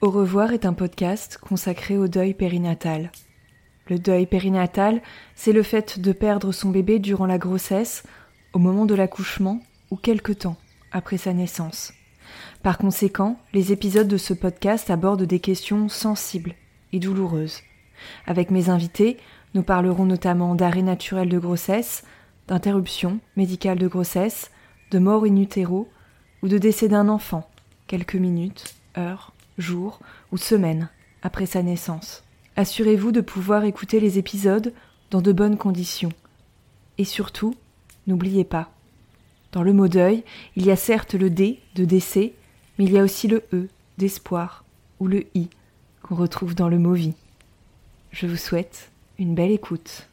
Au revoir est un podcast consacré au deuil périnatal. Le deuil périnatal, c'est le fait de perdre son bébé durant la grossesse, au moment de l'accouchement ou quelque temps après sa naissance. Par conséquent, les épisodes de ce podcast abordent des questions sensibles et douloureuses. Avec mes invités, nous parlerons notamment d'arrêt naturel de grossesse, d'interruption médicale de grossesse, de mort in utero ou de décès d'un enfant, quelques minutes, heures, jours ou semaines après sa naissance. Assurez-vous de pouvoir écouter les épisodes dans de bonnes conditions. Et surtout, n'oubliez pas, dans le mot deuil, il y a certes le D de décès, mais il y a aussi le E d'espoir ou le I qu'on retrouve dans le mot vie. Je vous souhaite une belle écoute.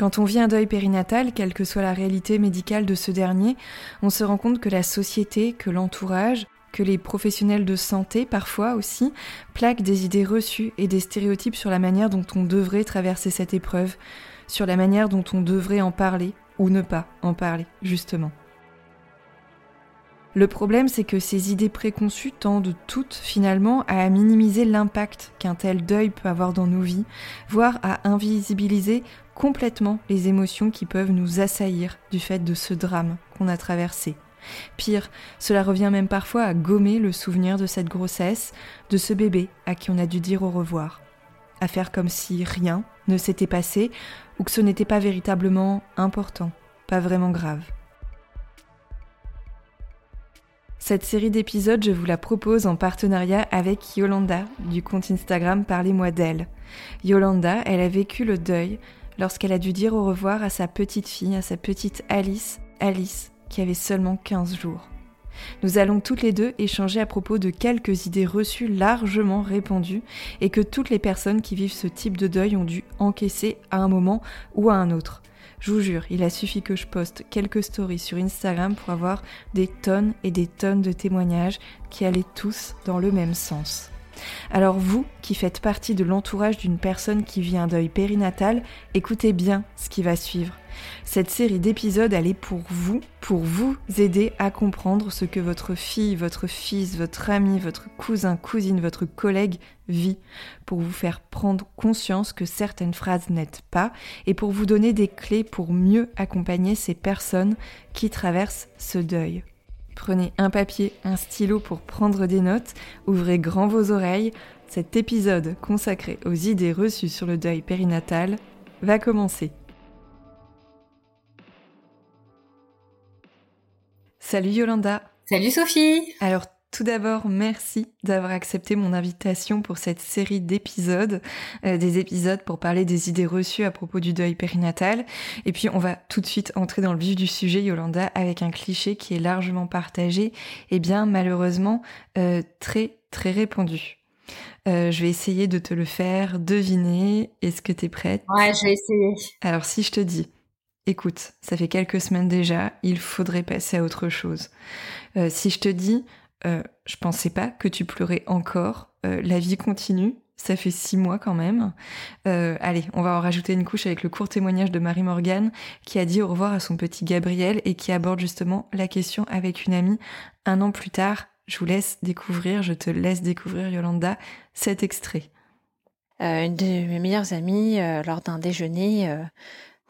Quand on vit un deuil périnatal, quelle que soit la réalité médicale de ce dernier, on se rend compte que la société, que l'entourage, que les professionnels de santé parfois aussi plaquent des idées reçues et des stéréotypes sur la manière dont on devrait traverser cette épreuve, sur la manière dont on devrait en parler ou ne pas en parler, justement. Le problème, c'est que ces idées préconçues tendent toutes finalement à minimiser l'impact qu'un tel deuil peut avoir dans nos vies, voire à invisibiliser complètement les émotions qui peuvent nous assaillir du fait de ce drame qu'on a traversé. Pire, cela revient même parfois à gommer le souvenir de cette grossesse, de ce bébé à qui on a dû dire au revoir. À faire comme si rien ne s'était passé ou que ce n'était pas véritablement important, pas vraiment grave. Cette série d'épisodes, je vous la propose en partenariat avec Yolanda du compte Instagram Parlez-moi d'elle. Yolanda, elle a vécu le deuil lorsqu'elle a dû dire au revoir à sa petite fille, à sa petite Alice, Alice, qui avait seulement 15 jours. Nous allons toutes les deux échanger à propos de quelques idées reçues largement répandues et que toutes les personnes qui vivent ce type de deuil ont dû encaisser à un moment ou à un autre. Je vous jure, il a suffi que je poste quelques stories sur Instagram pour avoir des tonnes et des tonnes de témoignages qui allaient tous dans le même sens. Alors vous, qui faites partie de l'entourage d'une personne qui vit un deuil périnatal, écoutez bien ce qui va suivre. Cette série d'épisodes, elle est pour vous, pour vous aider à comprendre ce que votre fille, votre fils, votre ami, votre cousin, cousine, votre collègue vit, pour vous faire prendre conscience que certaines phrases n'aident pas et pour vous donner des clés pour mieux accompagner ces personnes qui traversent ce deuil. Prenez un papier, un stylo pour prendre des notes, ouvrez grand vos oreilles. Cet épisode consacré aux idées reçues sur le deuil périnatal va commencer. Salut Yolanda. Salut Sophie. Alors tout d'abord, merci d'avoir accepté mon invitation pour cette série d'épisodes, euh, des épisodes pour parler des idées reçues à propos du deuil périnatal. Et puis, on va tout de suite entrer dans le vif du sujet, Yolanda, avec un cliché qui est largement partagé et bien malheureusement euh, très très répandu. Euh, je vais essayer de te le faire deviner. Est-ce que tu es prête? Ouais, je vais essayer. Alors, si je te dis, écoute, ça fait quelques semaines déjà, il faudrait passer à autre chose. si je te dis, euh, je pensais pas que tu pleurais encore. Euh, la vie continue. Ça fait six mois quand même. Euh, allez, on va en rajouter une couche avec le court témoignage de Marie Morgan qui a dit au revoir à son petit Gabriel et qui aborde justement la question avec une amie un an plus tard. Je vous laisse découvrir, je te laisse découvrir Yolanda cet extrait. une de mes meilleures amies lors d'un déjeuner,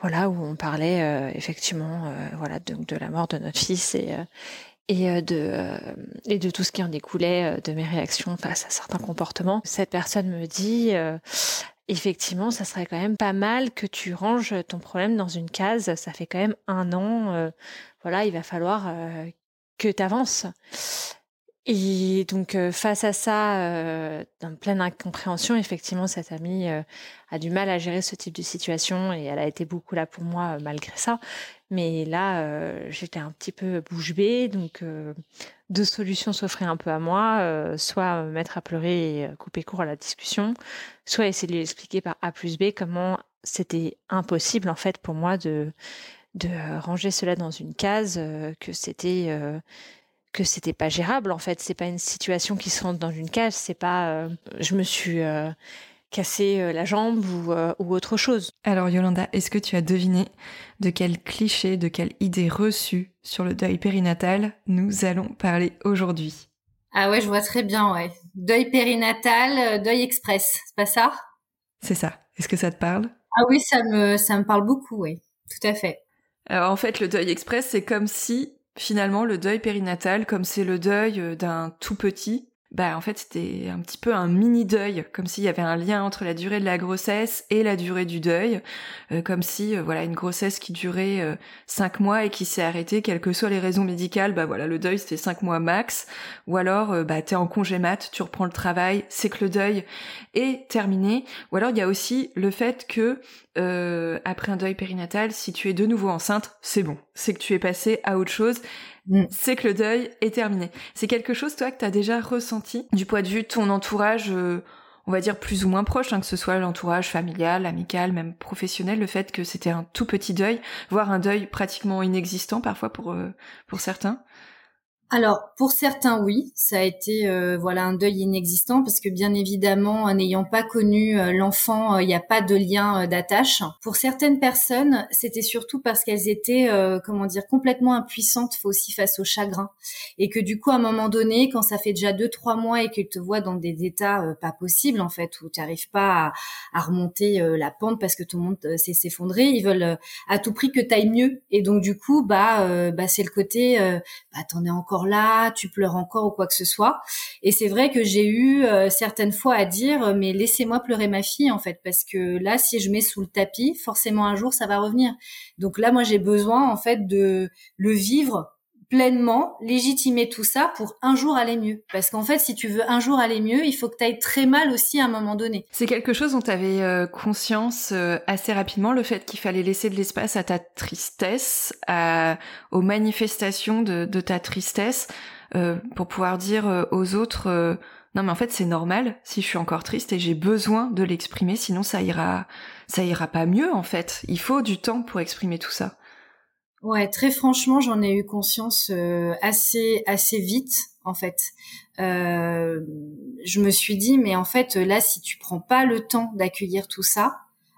voilà où on parlait effectivement, voilà de, de, la mort de notre fils et et euh, de, euh, et de tout ce qui en découlait, euh, de mes réactions face à certains comportements. Cette personne me dit, effectivement, ça serait quand même pas mal que tu ranges ton problème dans une case. Ça fait quand même un an. Euh, voilà, il va falloir euh, que tu avances. Et donc, euh, face à ça, euh, dans pleine incompréhension, effectivement, cette amie a du mal à gérer ce type de situation et elle a été beaucoup là pour moi malgré ça. Mais là, j'étais un petit peu bouche bée, donc deux solutions s'offraient un peu à moi, soit me mettre à pleurer et couper court à la discussion, soit essayer de lui expliquer par A plus B comment c'était impossible en fait pour moi de de ranger cela dans une case, que c'était que c'était pas gérable en fait. C'est pas une situation qui se rentre dans une case. C'est pas, je me suis casser euh, la jambe euh, ou, autre chose. Alors Yolanda, est-ce que tu as deviné de quel cliché, de quelle idée reçue sur le deuil périnatal nous allons parler aujourd'hui? Ah ouais, je vois très bien, ouais. Deuil périnatal, euh, deuil express, c'est pas ça? C'est ça. Est-ce que ça te parle? Ah oui, ça me, ça me parle beaucoup, oui. Tout à fait. Alors en fait, le deuil express, c'est comme si finalement le deuil périnatal, comme c'est le deuil d'un tout petit, bah en fait c'était un petit peu un mini deuil, comme s'il y avait un lien entre la durée de la grossesse et la durée du deuil, euh, comme si euh, voilà une grossesse qui durait euh, cinq mois et qui s'est arrêtée, quelles que soient les raisons médicales, bah voilà le deuil c'était cinq mois max, ou alors bah t'es en congé mat, tu reprends le travail, c'est que le deuil est terminé, ou alors il y a aussi le fait que après un deuil périnatal, si tu es de nouveau enceinte, c'est bon, c'est que tu es passé à autre chose Mm. c'est que le deuil est terminé. C'est quelque chose, toi, que tu déjà ressenti du point de vue ton entourage, euh, on va dire plus ou moins proche, hein, que ce soit l'entourage familial, amical, même professionnel, le fait que c'était un tout petit deuil, voire un deuil pratiquement inexistant parfois pour, euh, pour certains alors pour certains oui, ça a été euh, voilà un deuil inexistant parce que bien évidemment n'ayant pas connu euh, l'enfant, euh, il n'y a pas de lien d'attache. Pour certaines personnes, c'était surtout parce qu'elles étaient comment dire complètement impuissantes aussi face au chagrin et que du coup à un moment donné, quand ça fait déjà deux trois mois et qu'ils te voient dans des états pas possibles en fait où tu n'arrives pas à, remonter la pente parce que tout le monde s'est s'effondré, ils veulent à tout prix que tu ailles mieux et donc du coup bah bah c'est le côté bah t'en es encore là, tu pleures encore ou quoi que ce soit. Et c'est vrai que j'ai eu euh, certaines fois à dire, euh, mais laissez-moi pleurer ma fille en fait, parce que là, si je mets sous le tapis, forcément un jour ça va revenir. Donc là, moi j'ai besoin en fait de le vivre pleinement, légitimer tout ça pour un jour aller mieux. Parce qu'en fait, si tu veux un jour aller mieux, il faut que tu ailles très mal aussi à un moment donné. C'est quelque chose dont tu avais euh, conscience euh, assez rapidement, le fait qu'il fallait laisser de l'espace à ta tristesse, à, aux manifestations de, de ta tristesse, euh, pour pouvoir dire aux autres... non mais en fait c'est normal si je suis encore triste et j'ai besoin de l'exprimer sinon ça ira ça ira pas mieux en fait. Il faut du temps pour exprimer tout ça. Ouais, très franchement, j'en ai eu conscience euh, assez assez vite en fait. Euh, je me suis dit mais en fait là si tu prends pas le temps d'accueillir tout ça,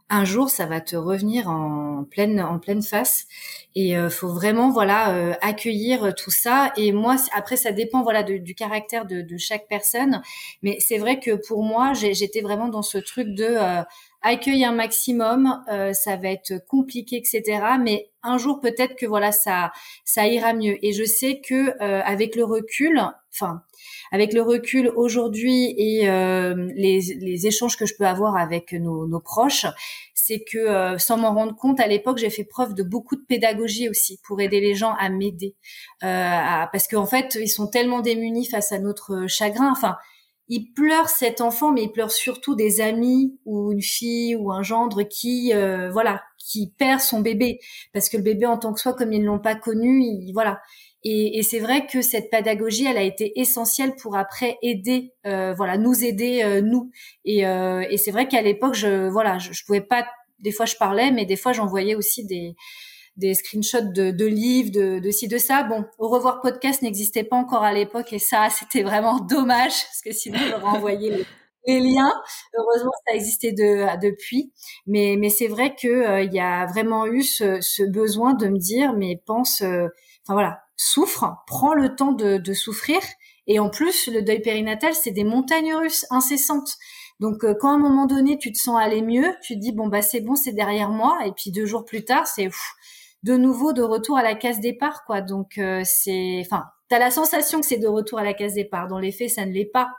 un jour ça va te revenir en pleine en pleine face. Et euh, faut vraiment voilà euh, accueillir tout ça. Et moi après ça dépend voilà du caractère de, de, chaque personne. Mais c'est vrai que pour moi j'étais vraiment dans ce truc de euh, accueille un maximum, euh, ça va être compliqué, etc. Mais un jour peut-être que voilà ça ça ira mieux. Et je sais que euh, avec le recul, enfin avec le recul aujourd'hui et euh, les, les, échanges que je peux avoir avec nos, nos proches, c'est que sans m'en rendre compte, à l'époque, j'ai fait preuve de beaucoup de pédagogie aussi pour aider les gens à m'aider, parce qu'en fait, ils sont tellement démunis face à notre chagrin. Enfin, il pleure cet enfant, mais il pleure surtout des amis ou une fille ou un gendre qui, euh, voilà, qui perd son bébé parce que le bébé en tant que soi, comme ils ne l'ont pas connu, il, voilà. Et, c'est vrai que cette pédagogie, elle a été essentielle pour après aider, euh, voilà, nous aider euh, nous. Et, et c'est vrai qu'à l'époque, je, voilà, je, je pouvais pas. Des fois, je parlais, mais des fois, j'envoyais aussi des des screenshots de, de livres, de, de ci, de ça. Bon, au revoir podcast n'existait pas encore à l'époque et ça, c'était vraiment dommage parce que sinon j'aurais envoyé les, liens. Heureusement, ça existait de, depuis. Mais, mais c'est vrai que euh, il y a vraiment eu ce, ce, besoin de me dire, mais pense, euh, enfin voilà, souffre, prends le temps de, de souffrir. Et en plus, le deuil périnatal, c'est des montagnes russes incessantes. Donc euh, quand à un moment donné tu te sens aller mieux, tu te dis bon bah c'est bon, c'est derrière moi, et puis deux jours plus tard c'est de nouveau de retour à la case départ, quoi. Donc euh, c'est, enfin, t'as la sensation que c'est de retour à la case départ. Dans les faits, ça ne l'est pas.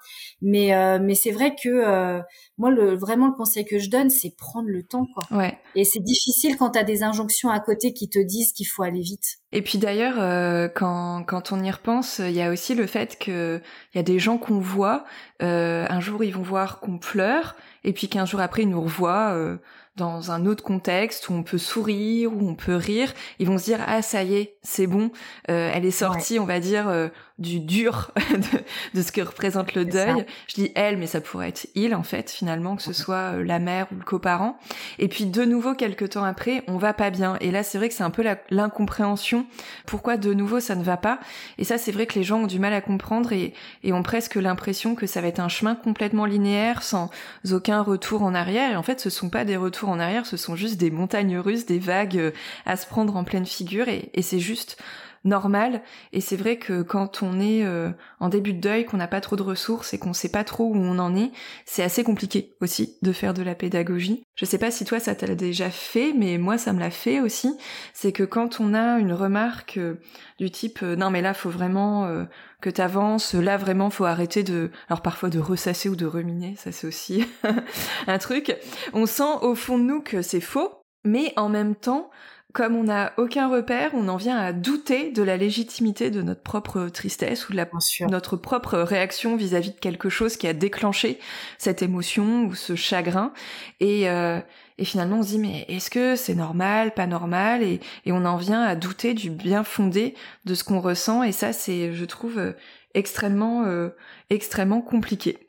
Mais euh, mais c'est vrai que euh, moi, le vraiment le conseil que je donne, c'est prendre le temps, quoi. Ouais. Et c'est difficile quand t'as des injonctions à côté qui te disent qu'il faut aller vite. Et puis d'ailleurs, euh, quand, quand on y repense, il y a aussi le fait que il y a des gens qu'on voit, euh, un jour ils vont voir qu'on pleure, et puis qu'un jour après ils nous revoient euh, dans un autre contexte où on peut sourire, où on peut rire, ils vont se dire ah ça y est, c'est bon, euh, elle est sortie, on va dire euh, du dur de, de, ce que représente le deuil. Je dis elle, mais ça pourrait être il en fait finalement, que ce soit euh, la mère ou le coparent. Et puis de nouveau quelques temps après, on va pas bien. Et là c'est vrai que c'est un peu l'incompréhension. Pourquoi de nouveau ça ne va pas? Et ça c'est vrai que les gens ont du mal à comprendre et, et ont presque l'impression que ça va être un chemin complètement linéaire sans aucun retour en arrière. Et en fait ce sont pas des retours en arrière, ce sont juste des montagnes russes, des vagues euh, à se prendre en pleine figure et, et c'est juste normal. Et c'est vrai que quand on est euh, en début de deuil, qu'on n'a pas trop de ressources et qu'on sait pas trop où on en est, c'est assez compliqué aussi de faire de la pédagogie. Je sais pas si toi ça t'a déjà fait, mais moi ça me l'a fait aussi. C'est que quand on a une remarque euh, du type non mais là faut vraiment que t'avances, là vraiment faut arrêter de, alors parfois de ressasser ou de ruminer, ça c'est aussi un truc. On sent au fond de nous que c'est faux, mais en même temps, comme on n'a aucun repère, on en vient à douter de la légitimité de notre propre tristesse ou de la, notre propre réaction vis-à-vis de quelque chose qui a déclenché cette émotion ou ce chagrin. Et, euh, et finalement, on se dit mais est-ce que c'est normal, pas normal? Et, et on en vient à douter du bien fondé de ce qu'on ressent. Et ça, c'est, je trouve, euh, extrêmement, euh, extrêmement compliqué.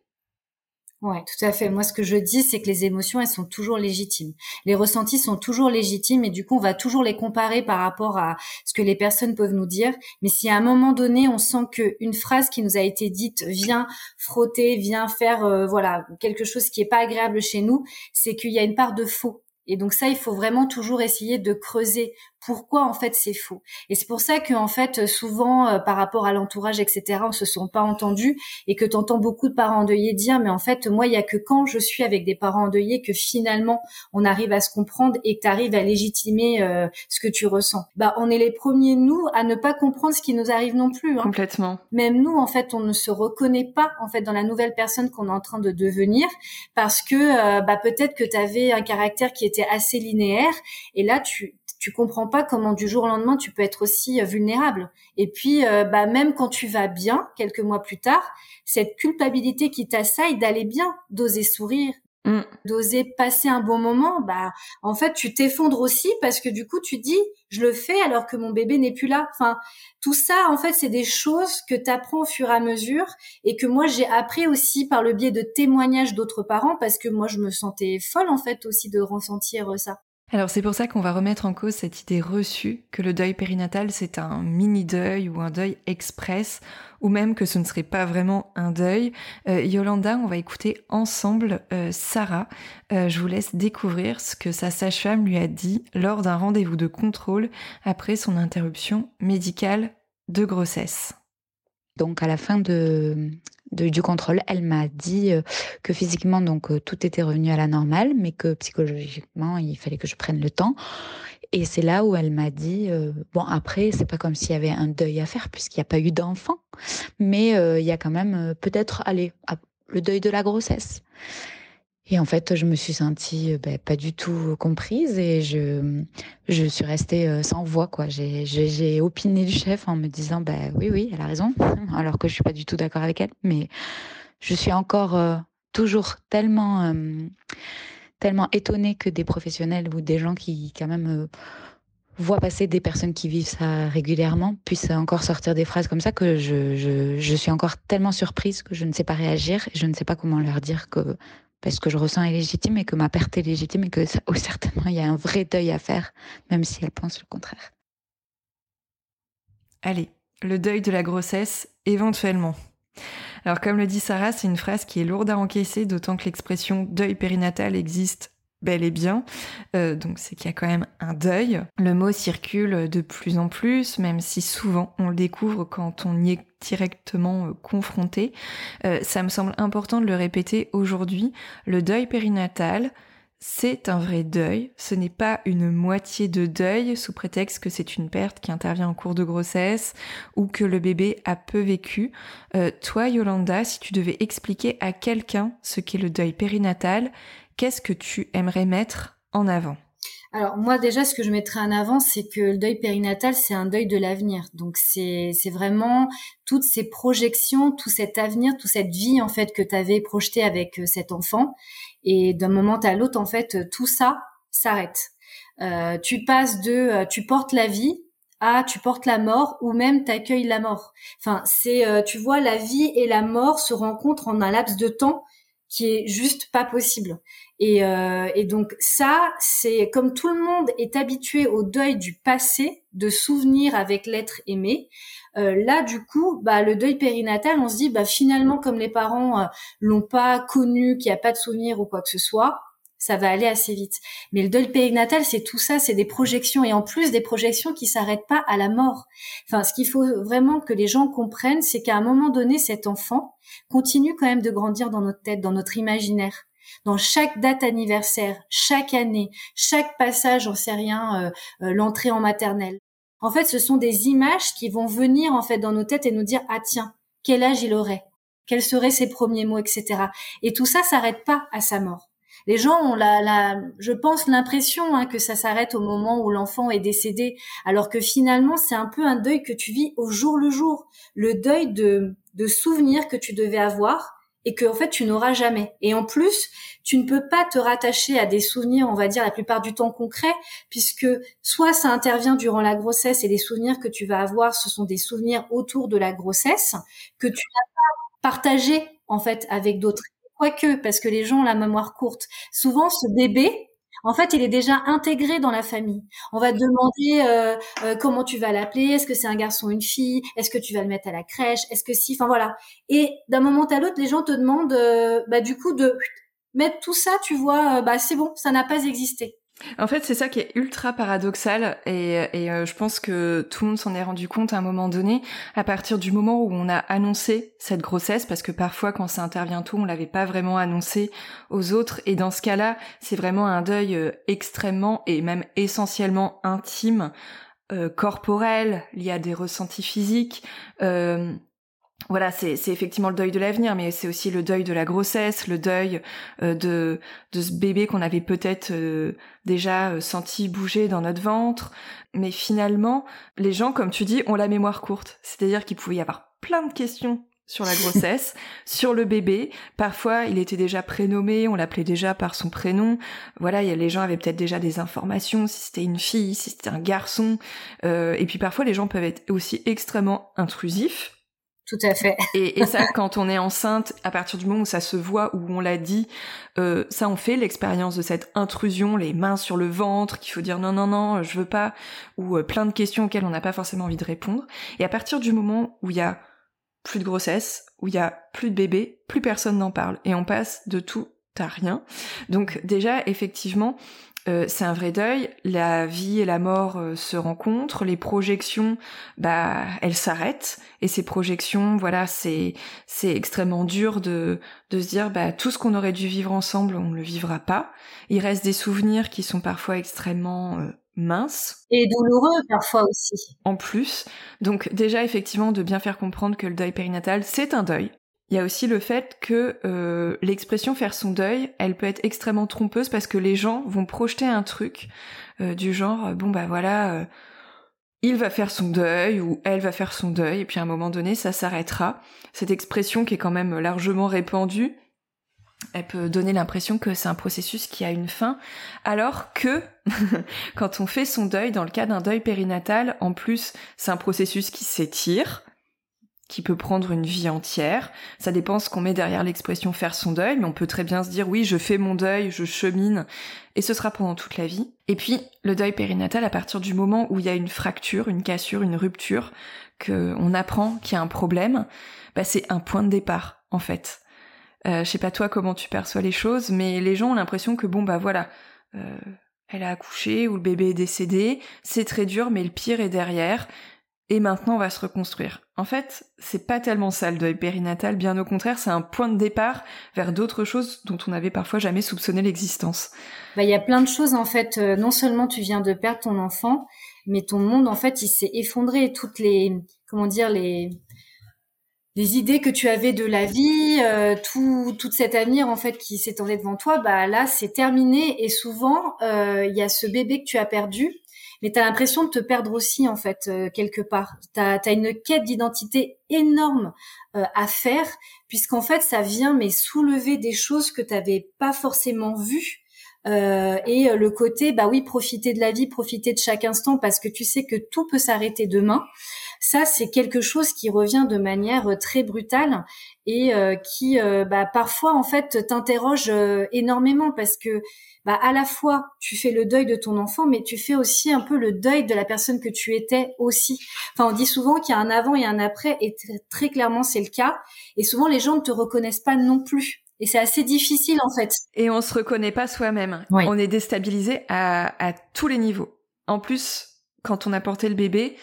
Ouais, tout à fait. Moi, ce que je dis, c'est que les émotions, elles sont toujours légitimes. Les ressentis sont toujours légitimes et du coup, on va toujours les comparer par rapport à ce que les personnes peuvent nous dire. Mais si à un moment donné, on sent qu'une phrase qui nous a été dite vient frotter, vient faire, euh, voilà, quelque chose qui est pas agréable chez nous, c'est qu'il y a une part de faux. Et donc ça, il faut vraiment toujours essayer de creuser pourquoi en fait c'est faux. Et c'est pour ça que en fait souvent euh, par rapport à l'entourage etc on se sent pas entendu et que t'entends beaucoup de parents endeuillés dire mais en fait moi il y a que quand je suis avec des parents endeuillés que finalement on arrive à se comprendre et que tu arrives à légitimer euh, ce que tu ressens. Bah on est les premiers nous à ne pas comprendre ce qui nous arrive non plus. Hein. Complètement. Même nous en fait on ne se reconnaît pas en fait dans la nouvelle personne qu'on est en train de devenir parce que euh, bah peut-être que tu avais un caractère qui était assez linéaire et là tu tu comprends pas comment du jour au lendemain tu peux être aussi euh, vulnérable. Et puis, euh, bah même quand tu vas bien, quelques mois plus tard, cette culpabilité qui t'assaille d'aller bien, d'oser sourire, mm. d'oser passer un bon moment, bah en fait tu t'effondres aussi parce que du coup tu dis je le fais alors que mon bébé n'est plus là. Enfin, tout ça en fait c'est des choses que tu apprends au fur et à mesure et que moi j'ai appris aussi par le biais de témoignages d'autres parents parce que moi je me sentais folle en fait aussi de ressentir ça. Alors c'est pour ça qu'on va remettre en cause cette idée reçue que le deuil périnatal c'est un mini deuil ou un deuil express ou même que ce ne serait pas vraiment un deuil. Euh, Yolanda, on va écouter ensemble euh, Sarah. Euh, je vous laisse découvrir ce que sa sage-femme lui a dit lors d'un rendez-vous de contrôle après son interruption médicale de grossesse. Donc à la fin de, du contrôle, elle m'a dit euh, que physiquement, donc euh, tout était revenu à la normale, mais que psychologiquement, il fallait que je prenne le temps. Et c'est là où elle m'a dit euh, bon après, c'est pas comme s'il y avait un deuil à faire puisqu'il n'y a pas eu d'enfant, mais il y a quand même peut-être allez le deuil de la grossesse. Et en fait, je me suis sentie ben, pas du tout comprise et je, je suis restée sans voix. quoi. J'ai opiné du chef en me disant ben oui, oui, elle a raison, alors que je suis pas du tout d'accord avec elle. Mais je suis encore toujours tellement, tellement étonnée que des professionnels ou des gens qui, quand même, voient passer des personnes qui vivent ça régulièrement puissent encore sortir des phrases comme ça que je, je, je suis encore tellement surprise que je ne sais pas réagir et je ne sais pas comment leur dire que parce que je ressens est légitime et que ma perte est légitime et que oh, certainement il y a un vrai deuil à faire, même si elle pense le contraire. Allez, le deuil de la grossesse, éventuellement. Alors comme le dit Sarah, c'est une phrase qui est lourde à encaisser, d'autant que l'expression deuil périnatal existe bel et bien. Euh, donc c'est qu'il y a quand même un deuil. Le mot circule de plus en plus, même si souvent on le découvre quand on y est directement euh, confronté. Euh, ça me semble important de le répéter aujourd'hui. Le deuil périnatal, c'est un vrai deuil, ce n'est pas une moitié de deuil sous prétexte que c'est une perte qui intervient en cours de grossesse ou que le bébé a peu vécu. Toi, Yolanda, si tu devais expliquer à quelqu'un ce qu'est le deuil périnatal, qu'est-ce que tu aimerais mettre en avant? Alors moi déjà, ce que je mettrais en avant, c'est que le deuil périnatal, c'est un deuil de l'avenir. Donc c'est vraiment toutes ces projections, tout cet avenir, toute cette vie en fait que tu avais projeté avec euh, cet enfant. Et d'un moment à l'autre, en fait, tout ça s'arrête. Euh, tu passes de euh, tu portes la vie à tu portes la mort ou même t'accueilles la mort. Enfin, c'est tu vois la vie et la mort se rencontrent en un laps de temps qui est juste pas possible. Et, euh, et donc ça, c'est comme tout le monde est habitué au deuil du passé, de souvenirs avec l'être aimé. Euh, là, du coup, bah, le deuil périnatal, on se dit, bah, finalement, comme les parents euh, l'ont pas connu, qu'il n'y a pas de souvenir ou quoi que ce soit, ça va aller assez vite. Mais le deuil périnatal, c'est tout ça, c'est des projections et en plus des projections qui s'arrêtent pas à la mort. Enfin, ce qu'il faut vraiment que les gens comprennent, c'est qu'à un moment donné, cet enfant continue quand même de grandir dans notre tête, dans notre imaginaire dans chaque date anniversaire, chaque année, chaque passage, on sait rien, euh, euh, l'entrée en maternelle. En fait, ce sont des images qui vont venir en fait dans nos têtes et nous dire ah tiens, quel âge il aurait, quels seraient ses premiers mots, etc. Et tout ça s'arrête pas à sa mort. Les gens ont la, je pense, l'impression hein, que ça s'arrête au moment où l'enfant est décédé, alors que finalement c'est un peu un deuil que tu vis au jour le jour, le deuil de, de souvenirs que tu devais avoir et que en fait tu n'auras jamais. Et en plus, tu ne peux pas te rattacher à des souvenirs, on va dire la plupart du temps concrets, puisque soit ça intervient durant la grossesse et les souvenirs que tu vas avoir, ce sont des souvenirs autour de la grossesse que tu n'as pas partagé en fait avec d'autres. Quoique, parce que les gens ont la mémoire courte. Souvent, ce bébé, en fait, il est déjà intégré dans la famille. On va te demander euh, euh, comment tu vas l'appeler, est-ce que c'est un garçon ou une fille, est-ce que tu vas le mettre à la crèche, est-ce que si, enfin voilà. Et d'un moment à l'autre, les gens te demandent, euh, bah, du coup, de mettre tout ça, tu vois, bah c'est bon, ça n'a pas existé. En fait, c'est ça qui est ultra paradoxal et, euh, je pense que tout le monde s'en est rendu compte à un moment donné, à partir du moment où on a annoncé cette grossesse, parce que parfois quand ça intervient tout, on l'avait pas vraiment annoncé aux autres et dans ce cas-là, c'est vraiment un deuil euh, extrêmement et même essentiellement intime, euh, corporel, lié à des ressentis physiques. Euh, voilà, c'est effectivement le deuil de l'avenir, mais c'est aussi le deuil de la grossesse, le deuil euh, de, de ce bébé qu'on avait peut-être euh, déjà euh, senti bouger dans notre ventre. Mais finalement, les gens, comme tu dis, ont la mémoire courte. C'est-à-dire qu'il pouvait y avoir plein de questions sur la grossesse, sur le bébé. Parfois, il était déjà prénommé, on l'appelait déjà par son prénom. Voilà, les gens avaient peut-être déjà des informations, si c'était une fille, si c'était un garçon. et puis parfois, les gens peuvent être aussi extrêmement intrusifs tout à fait. et, et, ça, quand on est enceinte, à partir du moment où ça se voit, où on l'a dit, euh, ça on fait l'expérience de cette intrusion, les mains sur le ventre, qu'il faut dire non, non, non, je veux pas, ou euh, plein de questions auxquelles on n'a pas forcément envie de répondre. Et à partir du moment où il y a plus de grossesse, où il y a plus de bébé, plus personne n'en parle. Et on passe de tout à rien. Donc déjà, effectivement, euh, c'est un vrai deuil. La vie et la mort euh, se rencontrent, les projections, bah, elles s'arrêtent. Et ces projections, voilà, c'est c'est extrêmement dur de de se dire, bah, tout ce qu'on aurait dû vivre ensemble, on ne le vivra pas. Il reste des souvenirs qui sont parfois extrêmement euh, minces. Et douloureux parfois aussi. En plus. Donc déjà, effectivement, de bien faire comprendre que le deuil périnatal, c'est un deuil. Il y a aussi le fait que euh, l'expression faire son deuil, elle peut être extrêmement trompeuse parce que les gens vont projeter un truc euh, du genre bon bah voilà, euh, il va faire son deuil ou elle va faire son deuil et puis à un moment donné ça s'arrêtera. Cette expression qui est quand même largement répandue, elle peut donner l'impression que c'est un processus qui a une fin, alors que quand on fait son deuil, dans le cas d'un deuil périnatal, en plus c'est un processus qui s'étire, qui peut prendre une vie entière. Ça dépend ce qu'on met derrière l'expression faire son deuil, mais on peut très bien se dire oui, je fais mon deuil, je chemine, et ce sera pendant toute la vie. Et puis, le deuil périnatal, à partir du moment où il y a une fracture, une cassure, une rupture, qu'on apprend qu'il y a un problème, bah c'est un point de départ, en fait. Euh, je sais pas toi comment tu perçois les choses, mais les gens ont l'impression que bon bah voilà, euh, elle a accouché ou le bébé est décédé, c'est très dur, mais le pire est derrière et maintenant on va se reconstruire. En fait, c'est pas tellement ça le deuil périnatal, bien au contraire, c'est un point de départ vers d'autres choses dont on n'avait parfois jamais soupçonné l'existence. Bah, il y a plein de choses en fait. Euh, non seulement tu viens de perdre ton enfant, mais ton monde en fait il s'est effondré. Toutes les comment dire les les idées que tu avais de la vie, euh, tout, toute cet avenir en fait qui s'étendait devant toi, bah là c'est terminé et souvent euh, il y a ce bébé que tu as perdu mais tu as l'impression de te perdre aussi en fait euh, quelque part. Tu as, une quête d'identité énorme euh, à faire puisqu'en fait ça vient mais soulever des choses que tu n'avais pas forcément vues. Euh, et le côté, bah oui, profiter de la vie, profiter de chaque instant parce que tu sais que tout peut s'arrêter demain. Ça, c'est quelque chose qui revient de manière très brutale et qui, bah, parfois, en fait, t'interroge énormément parce que bah, à la fois tu fais le deuil de ton enfant, mais tu fais aussi un peu le deuil de la personne que tu étais aussi. Enfin, on dit souvent qu'il y a un avant et un après, et très clairement c'est le cas. Et souvent les gens ne te reconnaissent pas non plus. Et c'est assez difficile en fait. Et on se reconnaît pas soi-même. On est déstabilisé à, à tous les niveaux. En plus, quand on a porté le bébé,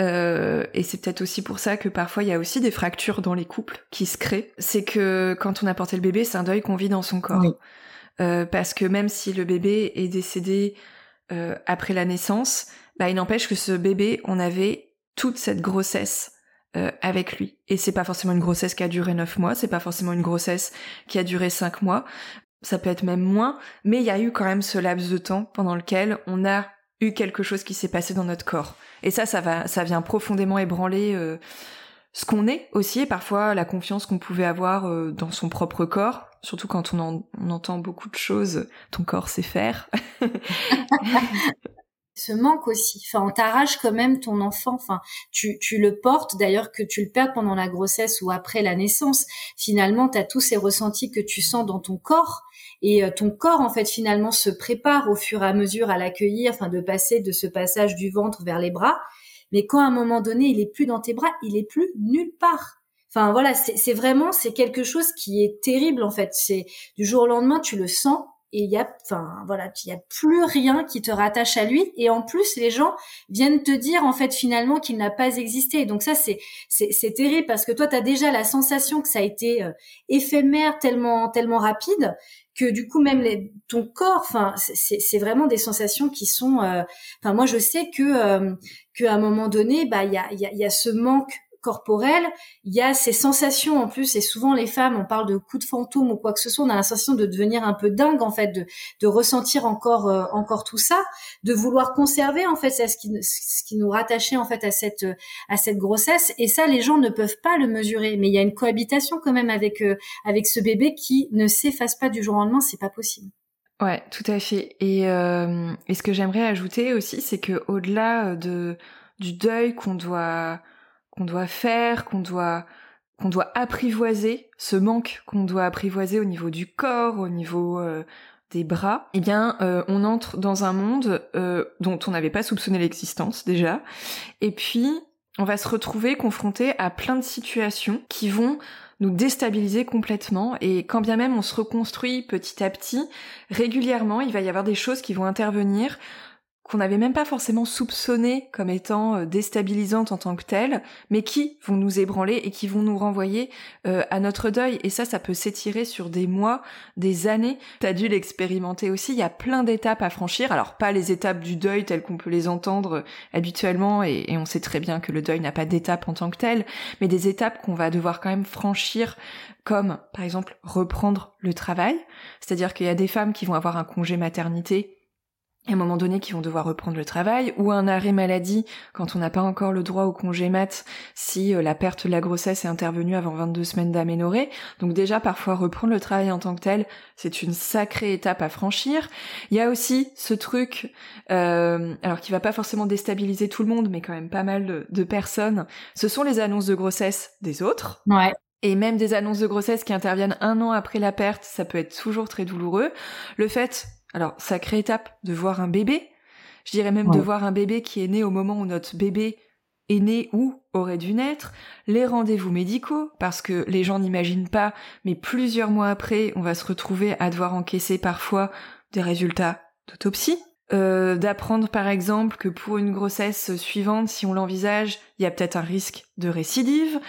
euh, et c'est peut-être aussi pour ça que parfois il y a aussi des fractures dans les couples qui se créent. C'est que quand on a porté le bébé, c'est un deuil qu'on vit dans son corps. Euh, parce que même si le bébé est décédé euh, après la naissance, bah, il n'empêche que ce bébé, on avait toute cette grossesse euh, avec lui. Et c'est pas forcément une grossesse qui a duré neuf mois, c'est pas forcément une grossesse qui a duré cinq mois, ça peut être même moins, mais il y a eu quand même ce laps de temps pendant lequel on a eu quelque chose qui s'est passé dans notre corps. Et ça, ça va, ça vient profondément ébranler ce qu'on est aussi, et parfois la confiance qu'on pouvait avoir dans son propre corps, surtout quand on, entend beaucoup de choses, ton corps sait faire. ce manque aussi. Enfin, on t'arrache quand même ton enfant. Enfin, tu, tu le portes d'ailleurs que tu le perds pendant la grossesse ou après la naissance. Finalement, tu as tous ces ressentis que tu sens dans ton corps et euh, ton corps en fait finalement se prépare au fur et à mesure à l'accueillir, enfin de passer de ce passage du ventre vers les bras. Mais quand à un moment donné, il est plus dans tes bras, il est plus nulle part. Enfin voilà, c'est vraiment c'est quelque chose qui est terrible en fait. C'est du jour au lendemain, tu le sens et il y a, enfin voilà, il y a plus rien qui te rattache à lui. Et en plus, les gens viennent te dire en fait finalement qu'il n'a pas existé. Donc ça c'est c'est terrible parce que toi tu as déjà la sensation que ça a été euh, éphémère, tellement tellement rapide que du coup même les, ton corps, enfin c'est vraiment des sensations qui sont, euh, enfin moi je sais que euh, qu'à un moment donné, bah il y a, y, a, y a ce manque corporelle, il y a ces sensations en plus, et souvent les femmes, on parle de coups de fantôme ou quoi que ce soit, on a la sensation de devenir un peu dingue en fait, de, ressentir encore euh, encore tout ça, de vouloir conserver en fait ce qui, ce qui nous rattachait en fait à cette à cette grossesse, et ça les gens ne peuvent pas le mesurer, mais il y a une cohabitation quand même avec euh, avec ce bébé qui ne s'efface pas du jour au lendemain, c'est pas possible. Ouais, tout à fait. Et, euh, et ce que j'aimerais ajouter aussi, c'est que au-delà de du deuil qu'on doit qu'on doit faire, qu'on doit qu'on doit apprivoiser, ce manque qu'on doit apprivoiser au niveau du corps, au niveau euh, des bras, eh bien, euh, on entre dans un monde euh, dont on n'avait pas soupçonné l'existence déjà, et puis on va se retrouver confronté à plein de situations qui vont nous déstabiliser complètement. Et quand bien même on se reconstruit petit à petit, régulièrement il va y avoir des choses qui vont intervenir qu'on n'avait même pas forcément soupçonné comme étant euh, déstabilisantes en tant que telles, mais qui vont nous ébranler et qui vont nous renvoyer euh, à notre deuil. Et ça, ça peut s'étirer sur des mois, des années. T'as dû l'expérimenter aussi. Il y a plein d'étapes à franchir. Alors pas les étapes du deuil telles qu'on peut les entendre euh, habituellement, et, et, on sait très bien que le deuil n'a pas d'étape en tant que telle, mais des étapes qu'on va devoir quand même franchir comme par exemple reprendre le travail. C'est-à-dire qu'il y a des femmes qui vont avoir un congé maternité à un moment donné qui vont devoir reprendre le travail, ou un arrêt maladie quand on n'a pas encore le droit au congé mat si euh, la perte de la grossesse est intervenue avant 22 semaines d'aménorrhée. Donc déjà parfois reprendre le travail en tant que tel, c'est une sacrée étape à franchir. Il y a aussi ce truc, euh, alors qui va pas forcément déstabiliser tout le monde, mais quand même pas mal de, de personnes, ce sont les annonces de grossesse des autres. Ouais. Et même des annonces de grossesse qui interviennent un an après la perte, ça peut être toujours très douloureux. Le fait alors, sacrée étape de voir un bébé. Je dirais même de voir un bébé qui est né au moment où notre bébé est né ou aurait dû naître, les rendez-vous médicaux, parce que les gens n'imaginent pas, mais plusieurs mois après, on va se retrouver à devoir encaisser parfois des résultats d'autopsie. Euh, d'apprendre par exemple que pour une grossesse suivante, si on l'envisage, il y a peut-être un risque de récidive,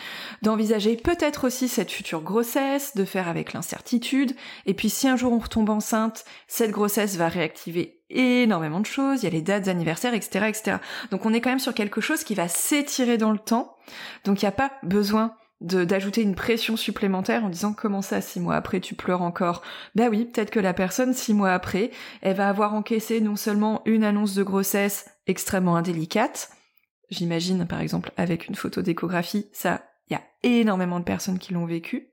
d'envisager peut-être aussi cette future grossesse, de faire avec l'incertitude, et puis si un jour on retombe enceinte, cette grossesse va réactiver énormément de choses, il y a les dates anniversaires, etc., etc. Donc on est quand même sur quelque chose qui va s'étirer dans le temps, donc il n'y a pas besoin d'ajouter une pression supplémentaire en disant comment ça six mois après tu pleures encore? Bah oui peut-être que la personne six mois après elle va avoir encaissé non seulement une annonce de grossesse extrêmement indélicate. J'imagine par exemple avec une photo d'échographie ça il y a énormément de personnes qui l'ont vécu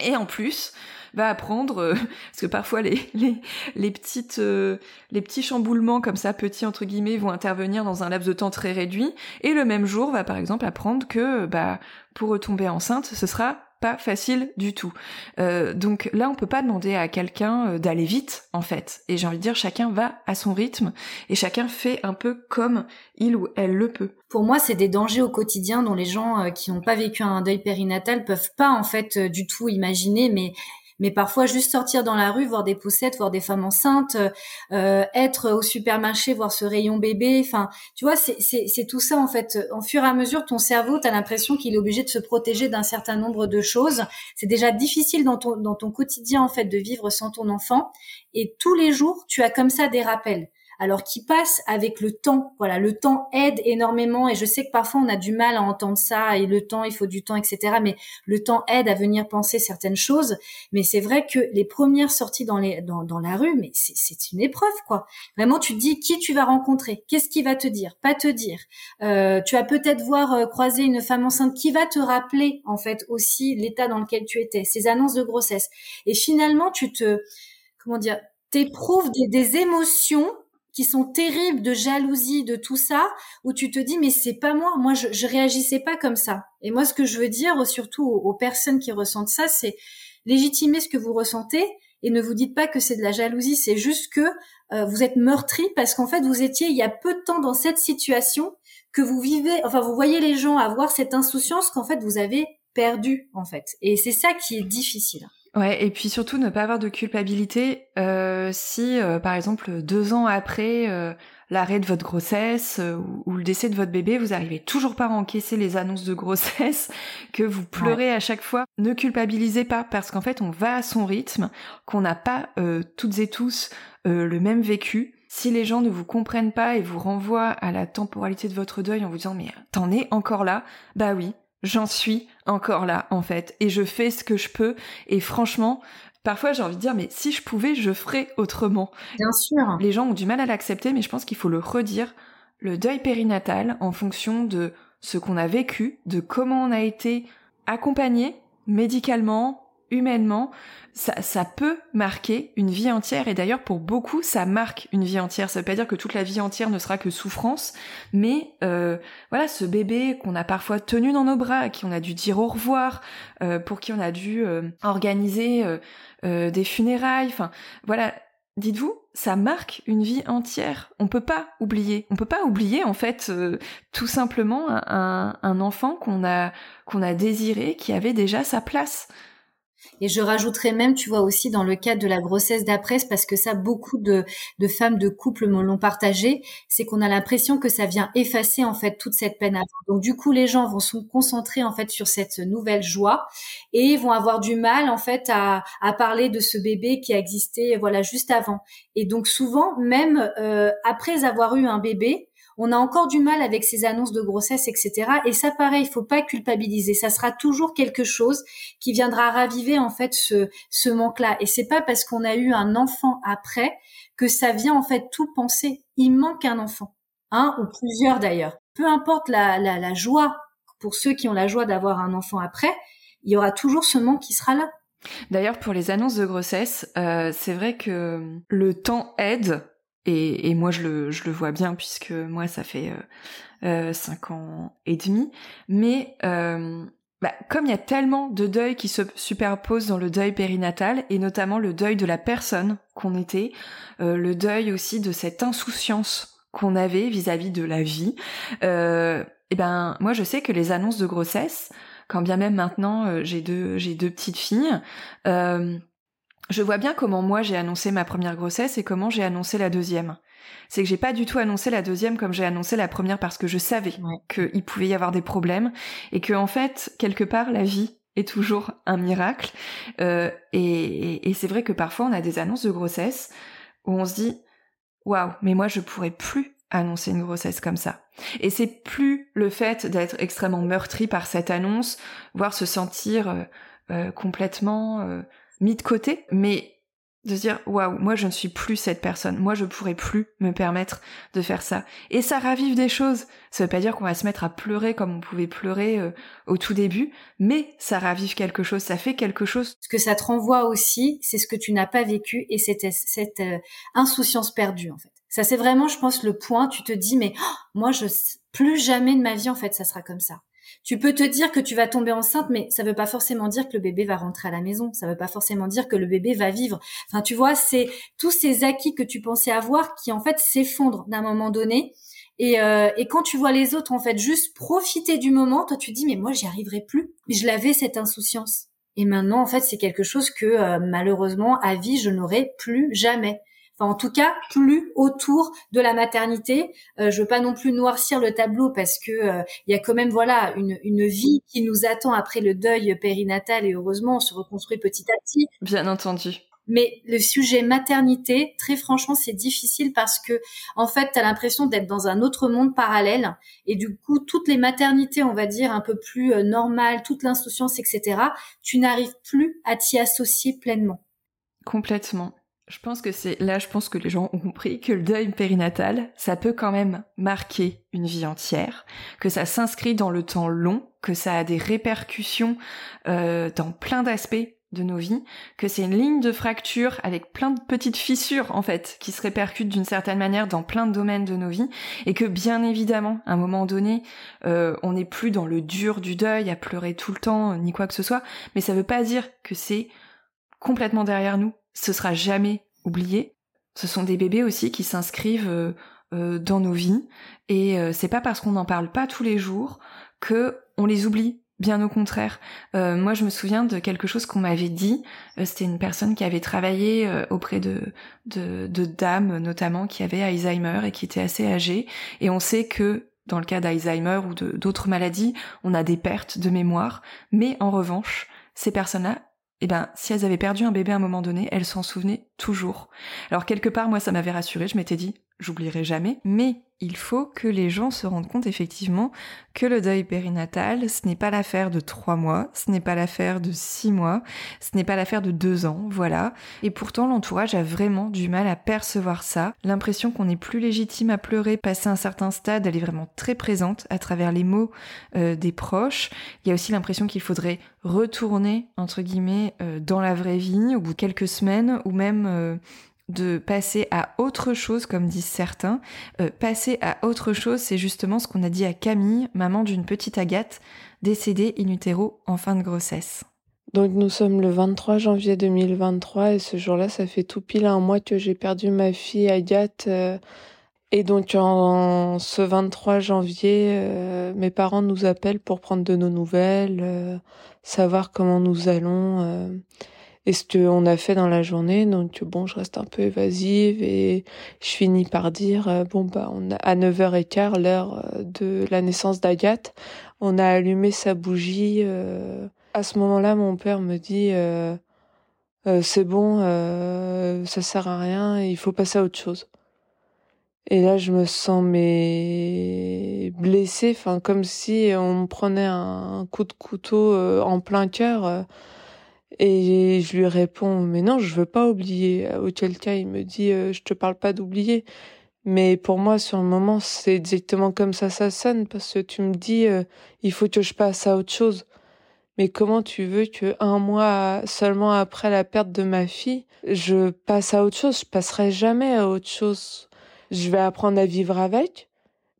et en plus va apprendre euh, parce que parfois les les, les petites euh, les petits chamboulements comme ça petits entre guillemets vont intervenir dans un laps de temps très réduit. Et le même jour va par exemple apprendre que bah pour retomber enceinte, ce sera pas facile du tout. Euh, donc là, on peut pas demander à quelqu'un euh, d'aller vite, en fait. Et j'ai envie de dire, chacun va à son rythme et chacun fait un peu comme il ou elle le peut. Pour moi, c'est des dangers au quotidien dont les gens euh, qui n'ont pas vécu un deuil périnatal peuvent pas en fait du tout imaginer. Mais mais parfois juste sortir dans la rue, voir des poussettes, voir des femmes enceintes, euh, être au supermarché, voir ce rayon bébé, enfin, tu vois, c'est tout ça en fait. En fur et à mesure, ton cerveau, tu as l'impression qu'il est obligé de se protéger d'un certain nombre de choses. C'est déjà difficile dans ton, dans ton quotidien en fait de vivre sans ton enfant, et tous les jours, tu as comme ça des rappels alors qui passe avec le temps. Voilà, le temps aide énormément et je sais que parfois on a du mal à entendre ça et le temps, il faut du temps, etc. Mais le temps aide à venir penser certaines choses. Mais c'est vrai que les premières sorties dans, les, dans, dans la rue, mais c'est une épreuve, quoi. Vraiment, tu te dis qui tu vas rencontrer, qu'est-ce qu'il va te dire, pas te dire. Euh, tu vas peut-être voir euh, croiser une femme enceinte qui va te rappeler en fait aussi l'état dans lequel tu étais, ces annonces de grossesse. Et finalement, tu te, comment dire, t'éprouves des, des émotions qui sont terribles de jalousie, de tout ça, où tu te dis mais c'est pas moi, moi je, je réagissais pas comme ça. Et moi ce que je veux dire surtout aux, personnes qui ressentent ça, c'est légitimer ce que vous ressentez et ne vous dites pas que c'est de la jalousie, c'est juste que euh, vous êtes meurtri parce qu'en fait vous étiez il y a peu de temps dans cette situation que vous vivez, enfin vous voyez les gens avoir cette insouciance qu'en fait vous avez perdu en fait. Et c'est ça qui est difficile. Ouais, et puis surtout ne pas avoir de culpabilité euh, si, euh, par exemple, deux ans après euh, l'arrêt de votre grossesse euh, ou, le décès de votre bébé, vous arrivez toujours pas à encaisser les annonces de grossesse, que vous pleurez à chaque fois. Ne culpabilisez pas parce qu'en fait, on va à son rythme, qu'on n'a pas toutes et tous le même vécu. Si les gens ne vous comprennent pas et vous renvoient à la temporalité de votre deuil en vous disant mais t'en es encore là, bah oui, j'en suis encore là en fait et je fais ce que je peux et franchement parfois j'ai envie de dire mais si je pouvais je ferais autrement. Bien sûr. Les gens ont du mal à l'accepter mais je pense qu'il faut le redire le deuil périnatal en fonction de ce qu'on a vécu, de comment on a été accompagné médicalement, humainement, ça, ça, peut marquer une vie entière. Et d'ailleurs, pour beaucoup, ça marque une vie entière. Ça veut pas dire que toute la vie entière ne sera que souffrance, mais euh, voilà, ce bébé qu'on a parfois tenu dans nos bras, à qui on a dû dire au revoir, euh, pour qui on a dû euh, organiser euh, des funérailles. Enfin, voilà. Dites-vous, ça marque une vie entière. On peut pas oublier. On peut pas oublier en fait tout simplement un, un enfant qu'on a qu'on a désiré, qui avait déjà sa place. Et je rajouterais même, tu vois, aussi dans le cadre de la grossesse d'après, parce que ça, beaucoup de, de femmes de couple me l'ont partagé, c'est qu'on a l'impression que ça vient effacer en fait toute cette peine. Donc du coup, les gens vont se concentrer en fait sur cette nouvelle joie et vont avoir du mal en fait à, à parler de ce bébé qui a existé voilà juste avant. Et donc souvent, même euh, après avoir eu un bébé, on a encore du mal avec ces annonces de grossesse, etc. Et ça, pareil, il faut pas culpabiliser. Ça sera toujours quelque chose qui viendra raviver en fait ce, manque-là. Et c'est pas parce qu'on a eu un enfant après que ça vient en fait tout penser. Il manque un enfant, un ou plusieurs d'ailleurs. Peu importe la joie pour ceux qui ont la joie d'avoir un enfant après, il y aura toujours ce manque qui sera là. D'ailleurs, pour les annonces de grossesse, euh, c'est vrai que le temps aide et, moi, je le, vois bien puisque moi, ça fait euh, euh, cinq ans et demi. Mais euh, bah, comme il y a tellement de deuils qui se superposent dans le deuil périnatal, et notamment le deuil de la personne qu'on était, le deuil aussi de cette insouciance qu'on avait vis-à-vis de la vie, et ben moi, je sais que les annonces de grossesse, quand bien même maintenant j'ai deux j'ai deux petites filles, je vois bien comment moi j'ai annoncé ma première grossesse et comment j'ai annoncé la deuxième. C'est que j'ai pas du tout annoncé la deuxième comme j'ai annoncé la première parce que je savais qu'il pouvait y avoir des problèmes et que en fait quelque part la vie est toujours un miracle. Euh, et, et c'est vrai que parfois on a des annonces de grossesse où on se dit waouh, mais moi je pourrais plus annoncer une grossesse comme ça. Et c'est plus le fait d'être extrêmement meurtri par cette annonce, voire se sentir euh, euh, complètement euh, mis de côté, mais de se dire waouh, moi je ne suis plus cette personne, moi je pourrais plus me permettre de faire ça. Et ça ravive des choses. Ça veut pas dire qu'on va se mettre à pleurer comme on pouvait pleurer au tout début, mais ça ravive quelque chose, ça fait quelque chose. Ce que ça te renvoie aussi, c'est ce que tu n'as pas vécu et c'était cette insouciance perdue en fait. Ça c'est vraiment, je pense, le point. Tu te dis, mais oh, moi, je plus jamais de ma vie en fait, ça sera comme ça. Tu peux te dire que tu vas tomber enceinte, mais ça veut pas forcément dire que le bébé va rentrer à la maison. Ça veut pas forcément dire que le bébé va vivre. Enfin, tu vois, c'est tous ces acquis que tu pensais avoir qui en fait s'effondrent d'un moment donné. Et, euh, et, quand tu vois les autres en fait juste profiter du moment, toi tu dis mais moi j'y arriverai plus. Je l'avais cette insouciance. Et maintenant en fait c'est quelque chose que euh, malheureusement à vie je n'aurai plus jamais en tout cas plus autour de la maternité. Euh, je veux pas non plus noircir le tableau parce que euh, il y a quand même voilà une, une vie qui nous attend après le deuil périnatal et heureusement on se reconstruit petit à petit. Bien entendu. Mais le sujet maternité, très franchement, c'est difficile parce que, en fait, tu as l'impression d'être dans un autre monde parallèle. Et du coup, toutes les maternités, on va dire, un peu plus euh, normales, toute l'insouciance, etc., tu n'arrives plus à t'y associer pleinement. Complètement. Je pense que c'est là, je pense que les gens ont compris que le deuil périnatal, ça peut quand même marquer une vie entière, que ça s'inscrit dans le temps long, que ça a des répercussions euh, dans plein d'aspects de nos vies, que c'est une ligne de fracture avec plein de petites fissures en fait qui se répercutent d'une certaine manière dans plein de domaines de nos vies, et que bien évidemment, à un moment donné, euh, on n'est plus dans le dur du deuil à pleurer tout le temps ni quoi que ce soit, mais ça veut pas dire que c'est complètement derrière nous ce sera jamais oublié. Ce sont des bébés aussi qui s'inscrivent euh, euh, dans nos vies et euh, c'est pas parce qu'on n'en parle pas tous les jours que on les oublie. Bien au contraire. moi, je me souviens de quelque chose qu'on m'avait dit. C'était une personne qui avait travaillé auprès de, de, de dames, notamment, qui avaient Alzheimer et qui étaient assez âgées. Et on sait que dans le cas d'Alzheimer ou d'autres maladies, on a des pertes de mémoire. Mais en revanche, ces personnes-là, eh ben, si elles avaient perdu un bébé à un moment donné, elles s'en souvenaient toujours. Alors quelque part, moi, ça m'avait rassurée, je m'étais dit, j'oublierai jamais, mais il faut que les gens se rendent compte effectivement que le deuil périnatal, ce n'est pas l'affaire de trois mois, ce n'est pas l'affaire de six mois, ce n'est pas l'affaire de deux ans, voilà. Et pourtant, l'entourage a vraiment du mal à percevoir ça. L'impression qu'on n'est plus légitime à pleurer passé un certain stade, elle est vraiment très présente à travers les mots euh, des proches. Il y a aussi l'impression qu'il faudrait retourner, entre guillemets, euh, dans la vraie vie au bout de quelques semaines ou même... Euh, de passer à autre chose, comme disent certains. Euh, passer à autre chose, c'est justement ce qu'on a dit à Camille, maman d'une petite Agathe, décédée in utero en fin de grossesse. Donc nous sommes le 23 janvier 2023 et ce jour-là, ça fait tout pile un mois que j'ai perdu ma fille Agathe. Euh, et donc en ce 23 janvier, euh, mes parents nous appellent pour prendre de nos nouvelles, savoir comment nous allons et ce qu'on a fait dans la journée. Donc bon, je reste un peu évasive et je finis par dire euh, bon bah à 9h15 l'heure euh, de la naissance d'Agathe, on a allumé sa bougie. Euh. À ce moment-là, mon père me dit c'est bon, ça sert à rien, il faut passer à autre chose. Et là, je me sens mais blessée, enfin comme si on me prenait un coup de couteau en plein cœur. Et je lui réponds, mais non, je veux pas oublier. Auquel cas, il me dit, euh, je te parle pas d'oublier. Mais pour moi, sur le moment, c'est exactement comme ça, ça sonne, parce que tu me dis, euh, il faut que je passe à autre chose. Mais comment tu veux que un mois seulement après la perte de ma fille, je passe à autre chose? Je passerai jamais à autre chose. Je vais apprendre à vivre avec,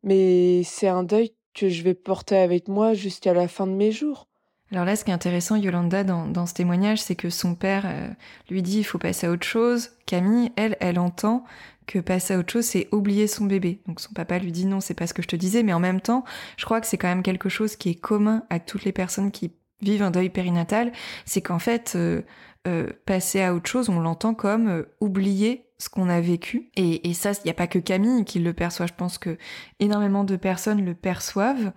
mais c'est un deuil que je vais porter avec moi jusqu'à la fin de mes jours. Alors là, ce qui est intéressant, Yolanda, dans, ce témoignage, c'est que son père euh, lui dit il faut passer à autre chose. Camille, elle, elle entend que passer à autre chose, c'est oublier son bébé. Donc son papa lui dit non, c'est pas ce que je te disais, mais en même temps, je crois que c'est quand même quelque chose qui est commun à toutes les personnes qui vivent un deuil périnatal, c'est qu'en fait, euh, euh, passer à autre chose, on l'entend comme oublier ce qu'on a vécu. Et, ça, il n'y a pas que Camille qui le perçoit. Je pense que énormément de personnes le perçoivent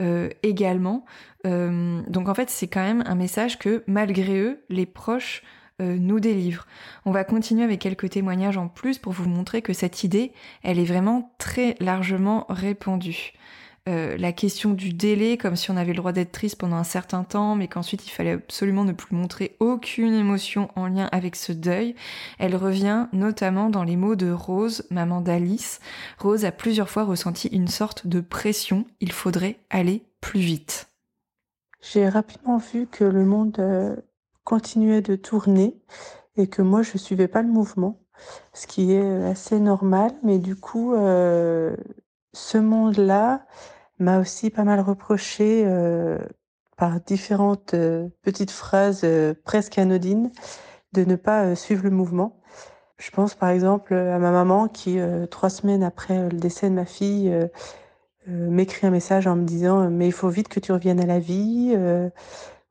euh, également. Euh, donc en fait, c'est quand même un message que malgré eux, les proches euh, nous délivrent. On va continuer avec quelques témoignages en plus pour vous montrer que cette idée, elle est vraiment très largement répandue. Euh, la question du délai, comme si on avait le droit d'être triste pendant un certain temps, mais qu'ensuite il fallait absolument ne plus montrer aucune émotion en lien avec ce deuil, elle revient notamment dans les mots de Rose, maman d'Alice. Rose a plusieurs fois ressenti une sorte de pression, il faudrait aller plus vite. J'ai rapidement vu que le monde euh, continuait de tourner et que moi je suivais pas le mouvement, ce qui est assez normal, mais du coup, euh, ce monde-là, m'a aussi pas mal reproché euh, par différentes euh, petites phrases euh, presque anodines de ne pas suivre le mouvement. Je pense par exemple à ma maman qui, trois semaines après le décès de ma fille, m'écrit un message en me disant mais il faut vite que tu reviennes à la vie.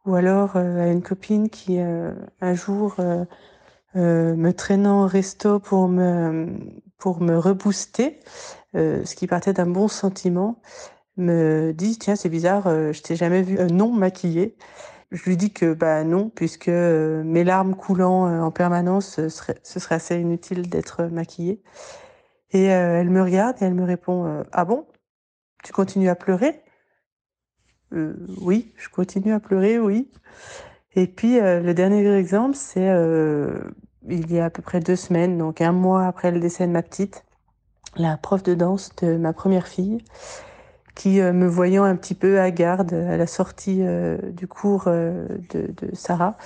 ou alors à une copine qui un jour me traînant au resto pour me pour me rebooster, ce qui partait d'un bon sentiment me dit tiens c'est bizarre euh, je t'ai jamais vu euh, non maquillée. Je lui dis que bah non puisque euh, mes larmes coulant en permanence ce serait, ce serait assez inutile d'être maquillée. Et elle me regarde et elle me répond ah bon? Tu continues à pleurer? Oui je continue à pleurer oui. Et puis le dernier exemple c'est il y a à peu près deux semaines donc un mois après le décès de ma petite la prof de danse de ma première fille qui, euh, me voyant un petit peu à garde à la sortie euh, du cours euh, de, Sarah,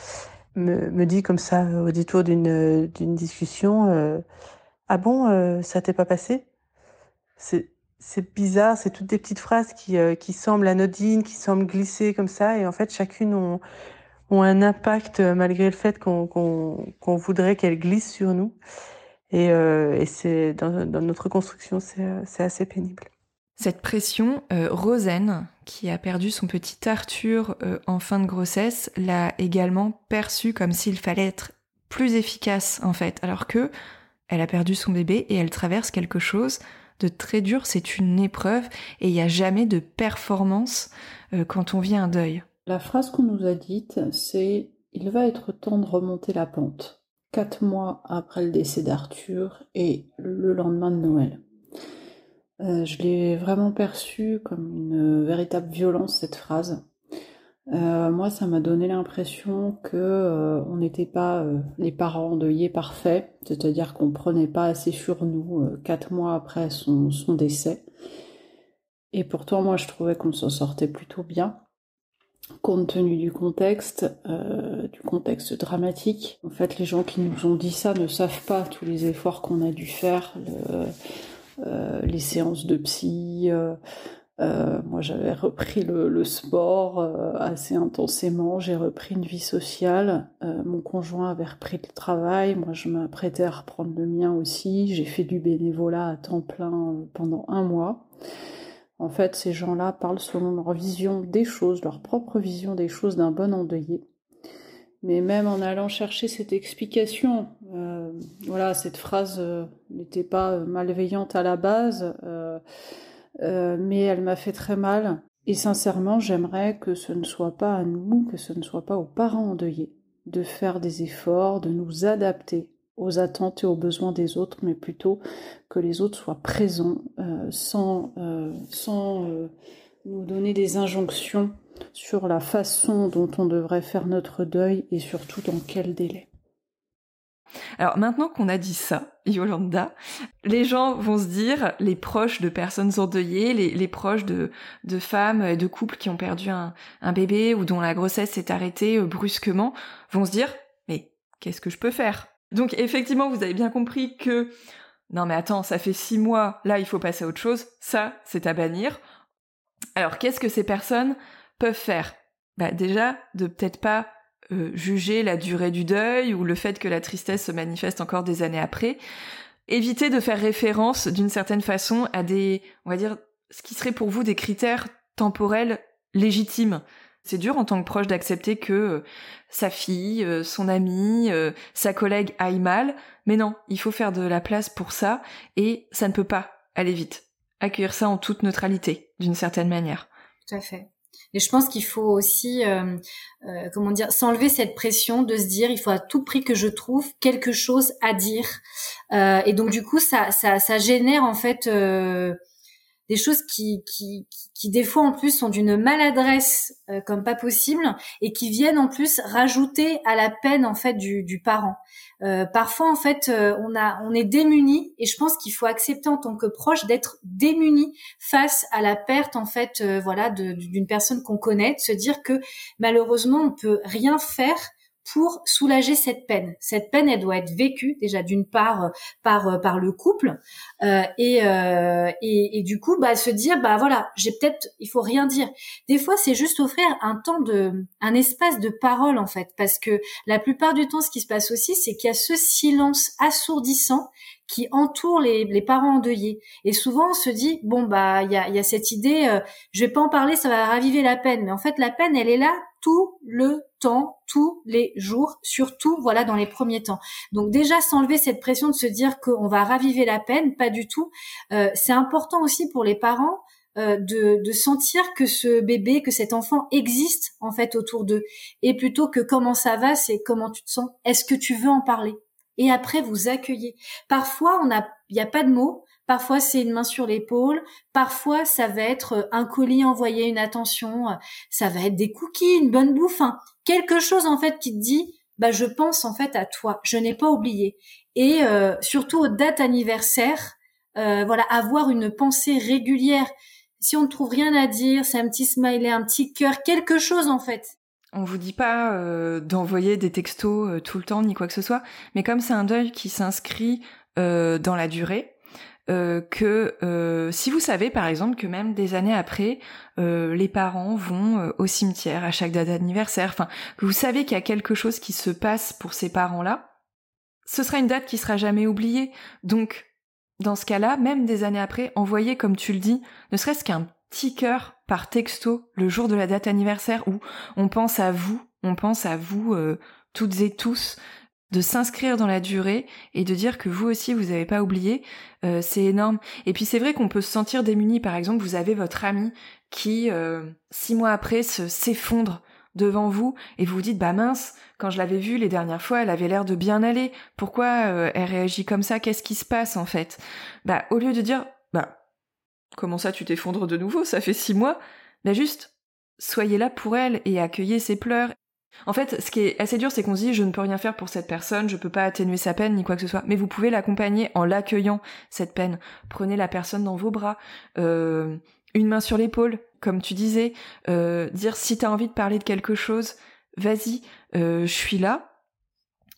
me, me, dit comme ça au détour d'une discussion Ah bon, ça t'est pas passé? C'est c'est bizarre, c'est toutes des petites phrases qui, qui semblent anodines, qui semblent glisser comme ça, et en fait chacune ont, ont un impact malgré le fait qu'on qu'on voudrait qu'elles glissent sur nous. Et, et c'est dans, dans notre construction, c'est assez pénible. Cette pression, euh, Rosen, qui a perdu son petit Arthur euh, en fin de grossesse, l'a également perçue comme s'il fallait être plus efficace en fait, alors que elle a perdu son bébé et elle traverse quelque chose de très dur, c'est une épreuve et il n'y a jamais de performance euh, quand on vit un deuil. La phrase qu'on nous a dite, c'est il va être temps de remonter la pente. Quatre mois après le décès d'Arthur et le lendemain de Noël. Euh, je l'ai vraiment perçu comme une véritable violence cette phrase. Euh, moi, ça m'a donné l'impression que euh, on n'était pas les parents endeuillés parfaits, c'est-à-dire qu'on prenait pas assez sur nous quatre mois après son, décès. Et pourtant, moi, je trouvais qu'on s'en sortait plutôt bien, compte tenu du contexte, du contexte dramatique. En fait, les gens qui nous ont dit ça ne savent pas tous les efforts qu'on a dû faire. Euh, les séances de psy. Euh, euh, moi, j'avais repris le, sport assez intensément. J'ai repris une vie sociale. mon conjoint avait repris le travail. Moi, je m'apprêtais à reprendre le mien aussi. J'ai fait du bénévolat à temps plein pendant un mois. En fait, ces gens-là parlent selon leur vision des choses, leur propre vision des choses d'un bon endeuillé. Mais même en allant chercher cette explication, euh, voilà, cette phrase euh, n'était pas malveillante à la base, euh, mais elle m'a fait très mal. Et sincèrement, j'aimerais que ce ne soit pas à nous, que ce ne soit pas aux parents endeuillés, de faire des efforts, de nous adapter aux attentes et aux besoins des autres, mais plutôt que les autres soient présents sans, sans nous donner des injonctions sur la façon dont on devrait faire notre deuil et surtout dans quel délai. Alors maintenant qu'on a dit ça, Yolanda, les gens vont se dire, les proches de personnes endeuillées, les, proches de, femmes, de couples qui ont perdu un, bébé ou dont la grossesse s'est arrêtée euh, brusquement, vont se dire, mais qu'est-ce que je peux faire? Donc effectivement, vous avez bien compris que, non mais attends, ça fait six mois, là il faut passer à autre chose, ça c'est à bannir. Alors qu'est-ce que ces personnes peuvent faire? Bah Déjà, de peut-être pas euh, juger la durée du deuil ou le fait que la tristesse se manifeste encore des années après. Éviter de faire référence d'une certaine façon à des, on va dire, ce qui serait pour vous des critères temporels légitimes. C'est dur en tant que proche d'accepter que euh, sa fille, euh, son ami, sa collègue aille mal, mais non, il faut faire de la place pour ça et ça ne peut pas aller vite. Accueillir ça en toute neutralité, d'une certaine manière. Tout à fait. Et je pense qu'il faut aussi, euh, euh, comment dire, s'enlever cette pression de se dire, il faut à tout prix que je trouve quelque chose à dire. Euh, et donc du coup, ça, ça, ça génère en fait des choses qui, qui, qui, des fois en plus sont d'une maladresse comme pas possible et qui viennent en plus rajouter à la peine en fait du, du parent. Euh, parfois en fait euh, on a on est démuni et je pense qu'il faut accepter en tant que proche d'être démuni face à la perte en fait euh, voilà d'une personne qu'on connaît de se dire que malheureusement on peut rien faire pour soulager cette peine. Cette peine, elle doit être vécue déjà d'une part euh, par euh, par le couple euh, et, euh, et, et du coup bah se dire bah voilà j'ai peut-être il faut rien dire. Des fois c'est juste offrir un temps de un espace de parole en fait parce que la plupart du temps ce qui se passe aussi c'est qu'il y a ce silence assourdissant qui entoure les, les, parents endeuillés. Et souvent, on se dit bon bah il y a, y a, cette idée, euh, je vais pas en parler, ça va raviver la peine. Mais en fait, la peine, elle est là tout le temps, tous les jours, surtout voilà dans les premiers temps. Donc déjà s'enlever cette pression de se dire qu'on va raviver la peine, pas du tout. Euh, c'est important aussi pour les parents euh, de, sentir que ce bébé, que cet enfant existe en fait autour d'eux. Et plutôt que comment ça va, c'est comment tu te sens. Est-ce que tu veux en parler? Et après vous accueillez. Parfois on a, il n'y a pas de mots. Parfois, c'est une main sur l'épaule. Parfois, ça va être euh, un colis envoyé, une attention. Euh, ça va être des cookies, une bonne bouffe. Quelque chose, en fait, qui te dit, bah, je pense, en fait, à toi. Je n'ai pas oublié. Et euh, surtout aux dates anniversaires, voilà, avoir une pensée régulière. Si on ne trouve rien à dire, c'est un petit smiley, un petit cœur, quelque chose, en fait. On vous dit pas d'envoyer des textos tout le temps ni quoi que ce soit, mais comme c'est un deuil qui s'inscrit dans la durée, euh, que euh, si vous savez par exemple que même des années après, euh, les parents vont au cimetière à chaque date d'anniversaire, enfin que vous savez qu'il y a quelque chose qui se passe pour ces parents-là, ce sera une date qui sera jamais oubliée. Donc dans ce cas-là, même des années après, envoyez comme tu le dis, ne serait-ce qu'un petit cœur par texto le jour de la date anniversaire où on pense à vous, on pense à vous toutes et tous de s'inscrire dans la durée et de dire que vous aussi vous n'avez pas oublié, euh, c'est énorme. Et puis c'est vrai qu'on peut se sentir démuni. Par exemple, vous avez votre ami qui euh, six mois après se s'effondre devant vous et vous vous dites bah mince quand je l'avais vue les dernières fois elle avait l'air de bien aller. Pourquoi euh, elle réagit comme ça? Qu'est-ce qui se passe en fait? Bah au lieu de dire bah comment ça tu t'effondres de nouveau? Ça fait six mois? Bah juste soyez là pour elle et accueillez ses pleurs en fait, ce qui est assez dur, c'est qu'on se dit je ne peux rien faire pour cette personne, je peux pas atténuer sa peine ni quoi que ce soit. Mais vous pouvez l'accompagner en l'accueillant cette peine. Prenez la personne dans vos bras, euh, une main sur l'épaule, comme tu disais, euh, dire si t'as envie de parler de quelque chose, vas-y, euh, je suis là.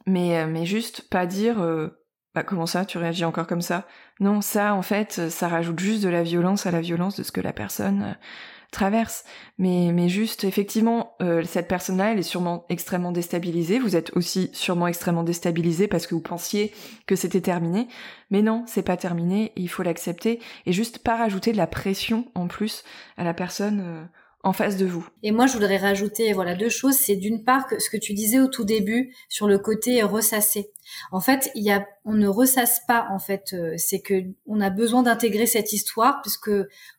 Mais mais juste pas dire bah comment ça, tu réagis encore comme ça? Non, ça en fait, ça rajoute juste de la violence à la violence de ce que la personne traverse. Mais, mais juste, effectivement, euh, cette personne-là, elle est sûrement extrêmement déstabilisée. Vous êtes aussi sûrement extrêmement déstabilisé parce que vous pensiez que c'était terminé. Mais non, c'est pas terminé. il faut l'accepter et juste pas rajouter de la pression en plus à la personne. Euh, en face de vous. Et moi, je voudrais rajouter voilà deux choses. C'est d'une part ce que tu disais au tout début sur le côté ressasser. En fait, il y a, on ne ressasse pas. En fait, euh, c'est que on a besoin d'intégrer cette histoire puisque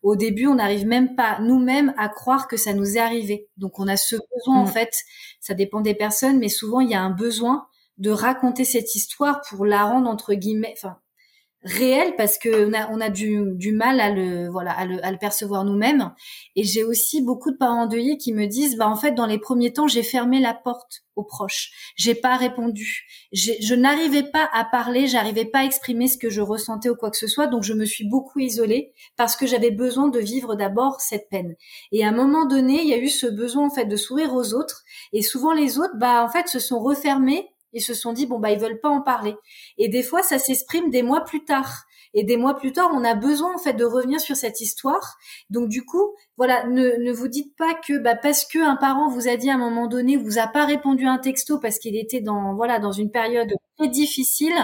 au début, on n'arrive même pas nous-mêmes à croire que ça nous est arrivé. Donc, on a ce besoin en mm. fait. Ça dépend des personnes, mais souvent il y a un besoin de raconter cette histoire pour la rendre entre guillemets, enfin réel parce que on a, on a du, du mal à le voilà à le, à le percevoir nous-mêmes. Et j'ai aussi beaucoup de parents endeuillés qui me disent bah en fait dans les premiers temps j'ai fermé la porte aux proches. J'ai pas répondu. Je n'arrivais pas à parler j'arrivais pas à exprimer ce que je ressentais ou quoi que ce soit. Donc je me suis beaucoup isolée parce que j'avais besoin de vivre d'abord cette peine. Et à un moment donné il y a eu ce besoin en fait de sourire aux autres. Et souvent les autres bah en fait se sont refermés ils se sont dit bon bah ils veulent pas en parler. Et des fois ça s'exprime des mois plus tard. Et des mois plus tard, on a besoin en fait de revenir sur cette histoire. Donc du coup, voilà, ne, ne vous dites pas que bah, parce que un parent vous a dit à un moment donné, vous a pas répondu à un texto parce qu'il était dans voilà dans une période très difficile,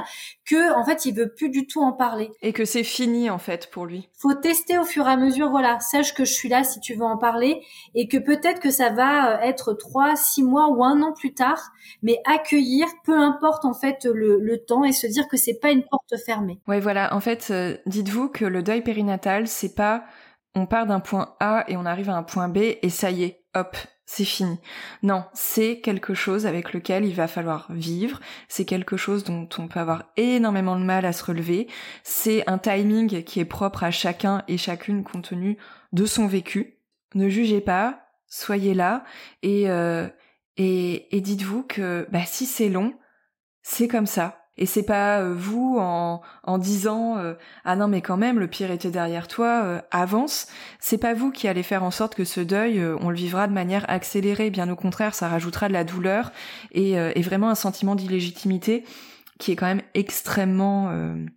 que en fait il veut plus du tout en parler et que c'est fini en fait pour lui. Faut tester au fur et à mesure. Voilà, sache que je suis là si tu veux en parler et que peut-être que ça va euh, être trois, six mois ou un an plus tard, mais accueillir, peu importe en fait le, le temps et se dire que c'est pas une porte fermée. Ouais, voilà. En fait, euh, dites-vous que le deuil périnatal, c'est pas on part d'un point A et on arrive à un point B et ça y est, hop, c'est fini. Non, c'est quelque chose avec lequel il va falloir vivre, c'est quelque chose dont on peut avoir énormément de mal à se relever, c'est un timing qui est propre à chacun et chacune compte tenu de son vécu. Ne jugez pas, soyez là et, euh, et, et dites-vous que bah, si c'est long, c'est comme ça. Et c'est pas euh, vous en, en disant euh, ah non mais quand même le pire était derrière toi euh, avance c'est pas vous qui allez faire en sorte que ce deuil on le vivra de manière accélérée. Bien au contraire ça rajoutera de la douleur et, et vraiment un sentiment d'illégitimité qui est quand même extrêmement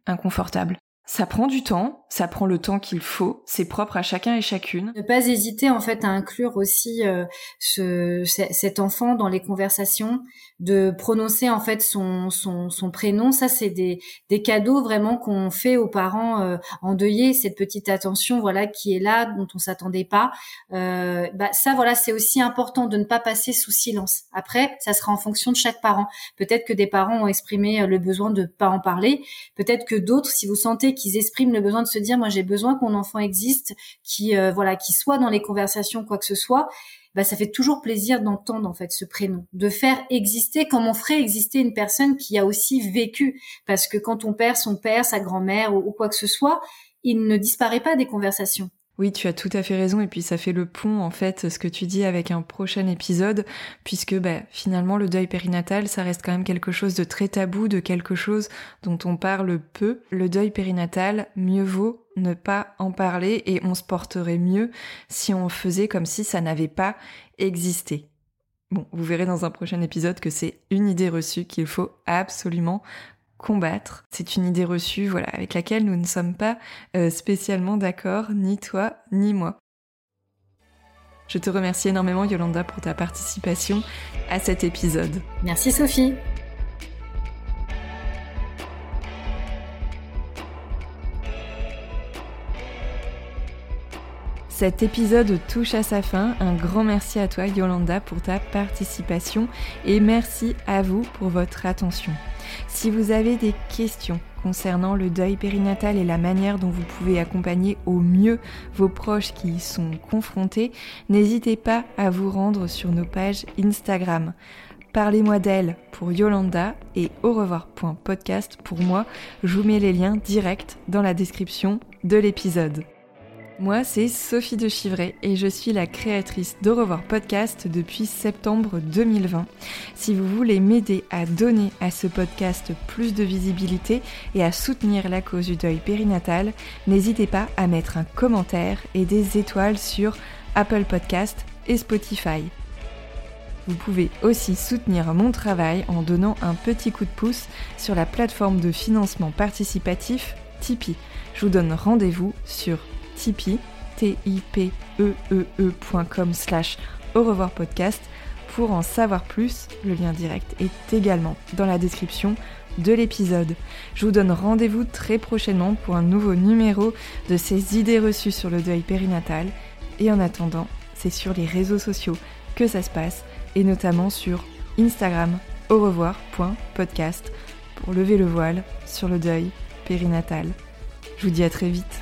inconfortable. Ça prend du temps, ça prend le temps qu'il faut, c'est propre à chacun et chacune. Ne pas hésiter en fait à inclure aussi euh, ce, cet enfant dans les conversations, de prononcer en fait son, son, son prénom. Ça c'est des, des cadeaux vraiment qu'on fait aux parents euh, endeuillés, cette petite attention voilà qui est là dont on s'attendait pas. Euh, bah, ça voilà c'est aussi important de ne pas passer sous silence. Après ça sera en fonction de chaque parent. Peut-être que des parents ont exprimé le besoin de pas en parler, peut-être que d'autres si vous sentez qu'ils expriment le besoin de se dire moi j'ai besoin que mon enfant existe, qui euh, voilà, qui soit dans les conversations quoi que ce soit, bah ça fait toujours plaisir d'entendre en fait ce prénom, de faire exister comme on ferait exister une personne qui a aussi vécu parce que quand on perd son père, sa grand-mère ou quoi que ce soit, il ne disparaît pas des conversations. Oui, tu as tout à fait raison et puis ça fait le pont en fait ce que tu dis avec un prochain épisode puisque bah, finalement le deuil périnatal ça reste quand même quelque chose de très tabou, de quelque chose dont on parle peu. Le deuil périnatal, mieux vaut ne pas en parler et on se porterait mieux si on faisait comme si ça n'avait pas existé. Bon, vous verrez dans un prochain épisode que c'est une idée reçue qu'il faut absolument combattre. C'est une idée reçue, voilà, avec laquelle nous ne sommes pas euh, spécialement d'accord, ni toi, ni moi. Je te remercie énormément Yolanda pour ta participation à cet épisode. Merci Sophie. Cet épisode touche à sa fin. Un grand merci à toi Yolanda pour ta participation et merci à vous pour votre attention. Si vous avez des questions concernant le deuil périnatal et la manière dont vous pouvez accompagner au mieux vos proches qui y sont confrontés, n'hésitez pas à vous rendre sur nos pages Instagram. Parlez-moi d'elle pour Yolanda et au revoir.podcast pour moi. Je vous mets les liens directs dans la description de l'épisode. Moi, c'est Sophie de Chivray et je suis la créatrice d'Au revoir podcast depuis septembre 2020. Si vous voulez m'aider à donner à ce podcast plus de visibilité et à soutenir la cause du deuil périnatal, n'hésitez pas à mettre un commentaire et des étoiles sur Apple Podcast et Spotify. Vous pouvez aussi soutenir mon travail en donnant un petit coup de pouce sur la plateforme de financement participatif Tipeee. Je vous donne rendez-vous sur Tipeee, t i p e slash au revoir podcast pour en savoir plus. Le lien direct est également dans la description de l'épisode. Je vous donne rendez-vous très prochainement pour un nouveau numéro de ces idées reçues sur le deuil périnatal. Et en attendant, c'est sur les réseaux sociaux que ça se passe, et notamment sur Instagram au revoir.podcast pour lever le voile sur le deuil périnatal. Je vous dis à très vite.